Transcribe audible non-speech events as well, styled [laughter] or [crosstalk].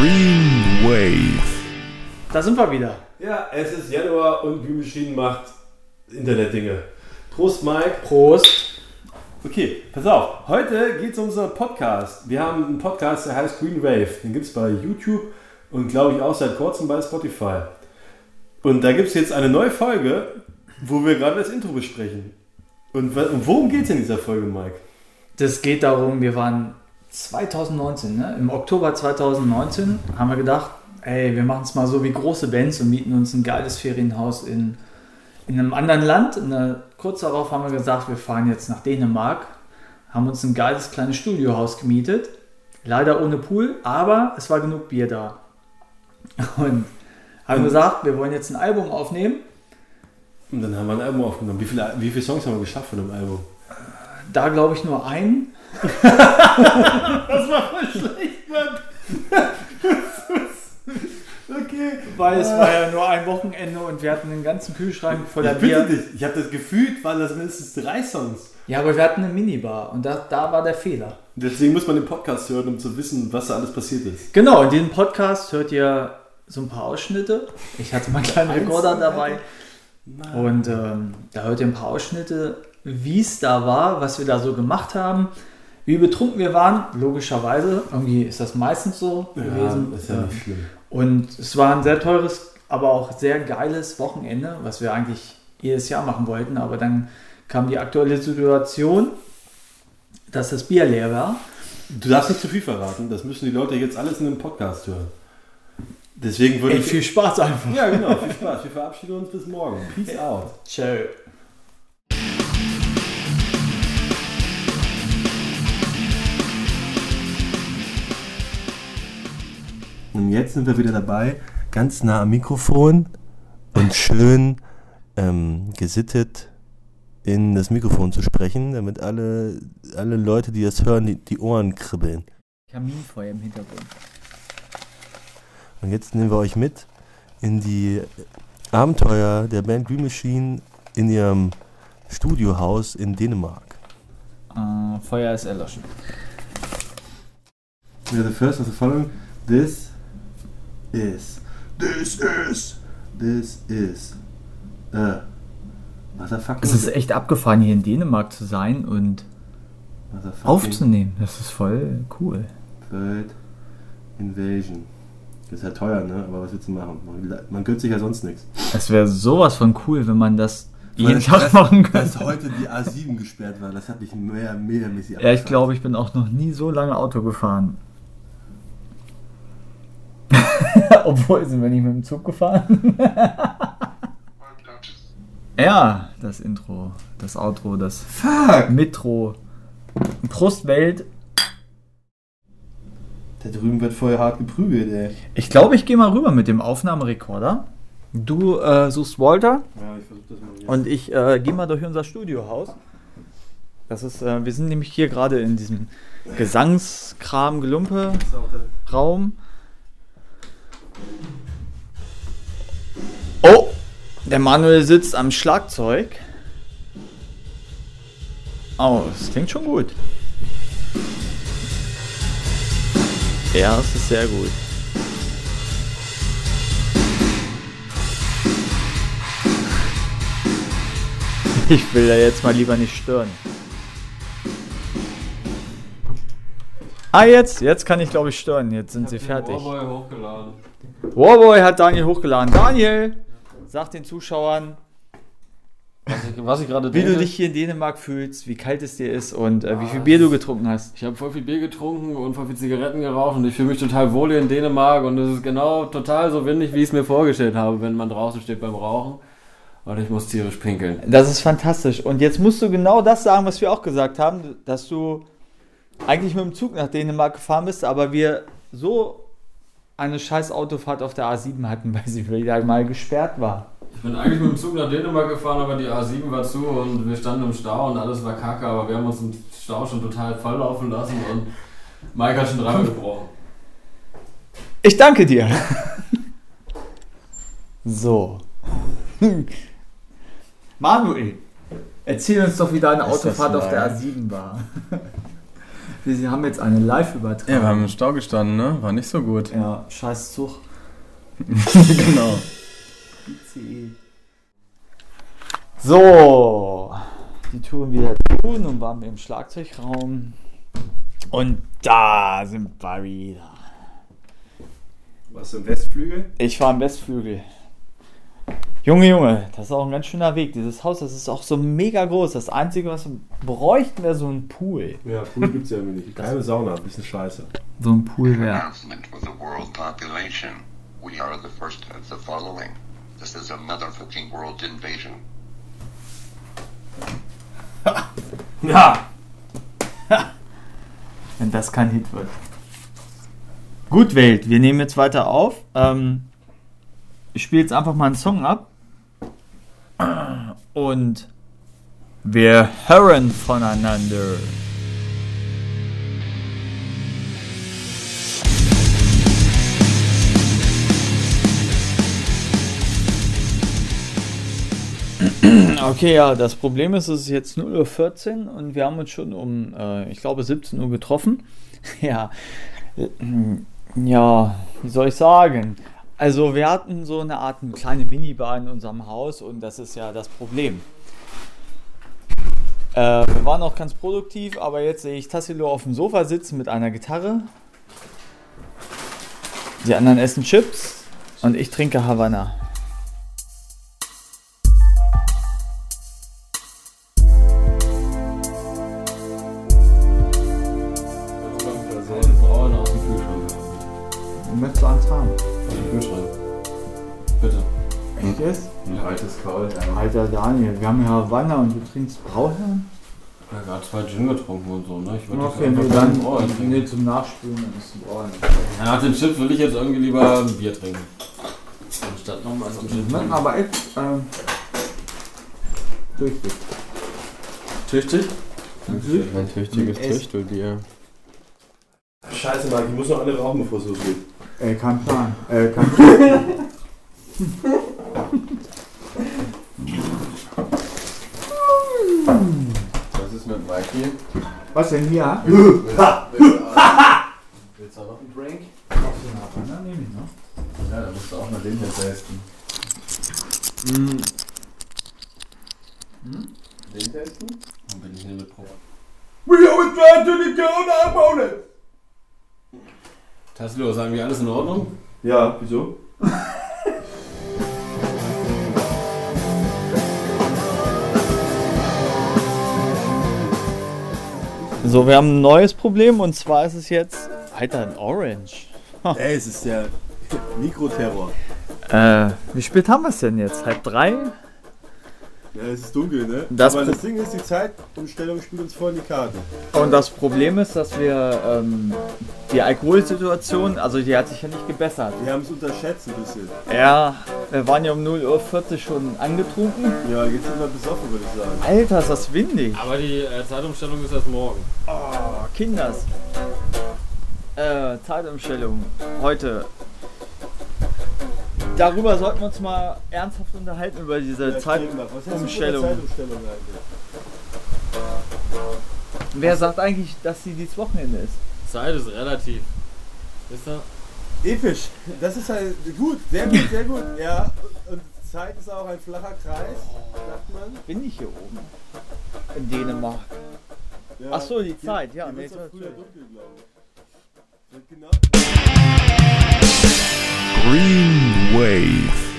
Green Wave. Da sind wir wieder. Ja, es ist Januar und Green Machine macht Internetdinge. Prost, Mike. Prost. Okay, pass auf. Heute geht es um unseren Podcast. Wir haben einen Podcast, der heißt Green Wave. Den gibt es bei YouTube und glaube ich auch seit kurzem bei Spotify. Und da gibt es jetzt eine neue Folge, wo wir gerade das Intro besprechen. Und worum geht es in dieser Folge, Mike? Das geht darum, wir waren 2019, ne? im Oktober 2019 haben wir gedacht, ey, wir machen es mal so wie große Bands und mieten uns ein geiles Ferienhaus in, in einem anderen Land. Und, äh, kurz darauf haben wir gesagt, wir fahren jetzt nach Dänemark, haben uns ein geiles kleines Studiohaus gemietet. Leider ohne Pool, aber es war genug Bier da. Und haben Und- gesagt, wir wollen jetzt ein Album aufnehmen. Und dann haben wir ein Album aufgenommen. Wie viele, wie viele Songs haben wir geschafft von dem Album? Da glaube ich nur einen. Das war voll schlecht, Mann. okay. Weil es war ja nur ein Wochenende und wir hatten den ganzen Kühlschrank voller Ich bitte Bier. dich, ich habe das gefühlt, waren das mindestens drei Songs. Ja, aber wir hatten eine Minibar und da, da war der Fehler. Deswegen muss man den Podcast hören, um zu wissen, was da alles passiert ist. Genau, in diesem Podcast hört ihr so ein paar Ausschnitte. Ich hatte meinen kleinen Rekorder dabei. Und ähm, da hört ihr ein paar Ausschnitte, wie es da war, was wir da so gemacht haben, wie betrunken wir waren. Logischerweise, irgendwie ist das meistens so gewesen. ist ja Ja. nicht schlimm. Und es war ein sehr teures, aber auch sehr geiles Wochenende, was wir eigentlich jedes Jahr machen wollten. Aber dann kam die aktuelle Situation, dass das Bier leer war. Du darfst nicht zu viel verraten, das müssen die Leute jetzt alles in einem Podcast hören. Deswegen würde Ey, ich. viel Spaß einfach. ja, genau, viel Spaß. Wir verabschieden uns bis morgen. Peace out. Ciao. Und jetzt sind wir wieder dabei, ganz nah am Mikrofon und schön ähm, gesittet in das Mikrofon zu sprechen, damit alle, alle Leute, die das hören, die, die Ohren kribbeln. Kaminfeuer im Hintergrund. Und jetzt nehmen wir euch mit in die Abenteuer der Band Green Machine in ihrem Studiohaus in Dänemark. Äh, Feuer ist erloschen. Yeah, the first of the following. This is. This is. This is. Uh, motherfucking. Es ist echt abgefahren, hier in Dänemark zu sein und aufzunehmen. Das ist voll cool. Bird Invasion. Das ist ja teuer, ne? Aber was willst du machen? Man, man gönnt sich ja sonst nichts. Es wäre sowas von cool, wenn man das jeden Tag das- machen Dass könnte. heute die A7 gesperrt war, das hat mich mehr, mehr mäßig Ja, ich glaube, ich bin auch noch nie so lange Auto gefahren. [laughs] Obwohl sind wir nicht mit dem Zug gefahren. [laughs] ja, das Intro, das Outro, das Fuck! Mitro. Prost Welt. Da drüben wird voll hart geprügelt, ey. Ich glaube, ich gehe mal rüber mit dem Aufnahmerekorder. Du äh, suchst Walter. Ja, ich versuch das mal jetzt. Und ich äh, gehe mal durch unser Studiohaus. Das ist, äh, wir sind nämlich hier gerade in diesem Gesangskram Gelumpe Das ist auch der- Raum. Oh, der Manuel sitzt am Schlagzeug. Oh, das klingt schon gut. Ja, es ist sehr gut. [laughs] Ich will da jetzt mal lieber nicht stören. Ah, jetzt, jetzt kann ich glaube ich stören. Jetzt sind sie fertig. Warboy hochgeladen. Warboy hat Daniel hochgeladen. Daniel, sag den Zuschauern, Was ich, ich gerade wie denke. du dich hier in Dänemark fühlst, wie kalt es dir ist und äh, wie viel Bier du getrunken hast. Ich habe voll viel Bier getrunken und voll viel Zigaretten geraucht und ich fühle mich total wohl hier in Dänemark und es ist genau total so windig, wie ich es mir vorgestellt habe, wenn man draußen steht beim Rauchen. Und ich muss tierisch pinkeln. Das ist fantastisch. Und jetzt musst du genau das sagen, was wir auch gesagt haben, dass du eigentlich mit dem Zug nach Dänemark gefahren bist, aber wir so eine scheiß Autofahrt auf der A7 hatten, [laughs] weil sie wieder mal gesperrt war. Ich bin eigentlich mit dem Zug nach Dänemark gefahren, aber die A7 war zu und wir standen im Stau und alles war kacke, aber wir haben uns im Stau schon total volllaufen lassen und Mike hat schon dreimal gebrochen. Ich danke dir. so. Manuel, erzähl uns doch, wie deine Ist Autofahrt auf der mal- A7 war. [laughs] Wir haben jetzt eine Live-Übertragung. Ja, wir haben im Stau gestanden, ne? War nicht so gut. Ja, scheiß Zug. [laughs] [laughs] genau. ICE. So, die Touren wieder tun und waren wir im Schlagzeugraum. Und da sind wir wieder. Was im Westflügel? Ich war im Westflügel. Junge, Junge, das ist auch ein ganz schöner Weg. Dieses Haus, das ist auch so mega groß. Das Einzige, was wir bräuchten, wäre so ein Pool. Ja, Pool gibt's ja irgendwie nicht. Keine Sauna, bisschen scheiße. So ein Pool wäre. announcement for the world population. We are the first of the following. This is a motherfucking world invasion. [laughs] Ja! Wenn das kein Hit wird. Gut, Welt, wir nehmen jetzt weiter auf. Ähm, ich spiele jetzt einfach mal einen Song ab. Und wir hören voneinander. Okay, ja, das Problem ist, es ist jetzt 0.14 Uhr und wir haben uns schon um, äh, ich glaube, 17 Uhr getroffen. [laughs] ja, ja, wie soll ich sagen? Also wir hatten so eine Art eine kleine Minibar in unserem Haus und das ist ja das Problem. Äh, wir waren auch ganz produktiv, aber jetzt sehe ich Tassilo auf dem Sofa sitzen mit einer Gitarre. Die anderen essen Chips und ich trinke Havanna. Echt jetzt? Ein altes Kalt. Alter Daniel, wir haben ja Havanna und du trinkst Brauherrn? Ich habe gerade zwei Gin getrunken und so, ne? Ich würde Okay, nee, dann nee, zum Nachspülen, dann ist es Brauherrn. Ja, nach den Chips will ich jetzt irgendwie lieber ein Bier trinken. Anstatt nochmal so ein Gin. Schmecken aber echt ähm, tüchtig. Tüchtig? Ein tüchtiges Es- Tüchtelbier. Scheiße, Marc, ich muss noch eine rauchen, bevor es losgeht. Äh, kein Plan. Äh, kein [laughs] Plan. [laughs] Was ist mit Mikey? Was denn hier? [laughs] Willst du auch noch einen Drink? Havanna nehme ich noch. Ja, da musst du auch mal den hier testen. Den testen? Dann bin ich hier mit Pro. We always try to the corner opponent! Tassilo, ist eigentlich alles in Ordnung? Ja, wieso? [laughs] So, wir haben ein neues Problem und zwar ist es jetzt. Alter, ein Orange. Ey, es ist der Mikroterror. Äh, wie spät haben wir es denn jetzt? Halb drei? Ja, es ist dunkel, ne? Das Aber Pro- das Ding ist, die Zeitumstellung spielt uns voll in die Karten. Und das Problem ist, dass wir ähm, die Alkoholsituation, also die hat sich ja nicht gebessert. Wir haben es unterschätzt ein bisschen. Ja, wir waren ja um 0.40 Uhr schon angetrunken. Ja, jetzt sind wir besoffen, würde ich sagen. Alter, ist das windig. Aber die äh, Zeitumstellung ist erst morgen. Oh, Kinders. Äh, Zeitumstellung. Heute. Darüber sollten wir uns mal ernsthaft unterhalten, über diese Zeitumstellung. Zeitumstellung? Wer sagt eigentlich, dass sie dieses Wochenende ist? Zeit ist relativ. Wisst ihr? Episch. Das ist halt gut. Sehr gut, sehr gut. Ja, und Zeit ist auch ein flacher Kreis, sagt man. Bin ich hier oben? In Dänemark. Ja. Ach so, die Zeit, ja, Hier nee, früher dunkel, glaube ich. Genau. Green Wave.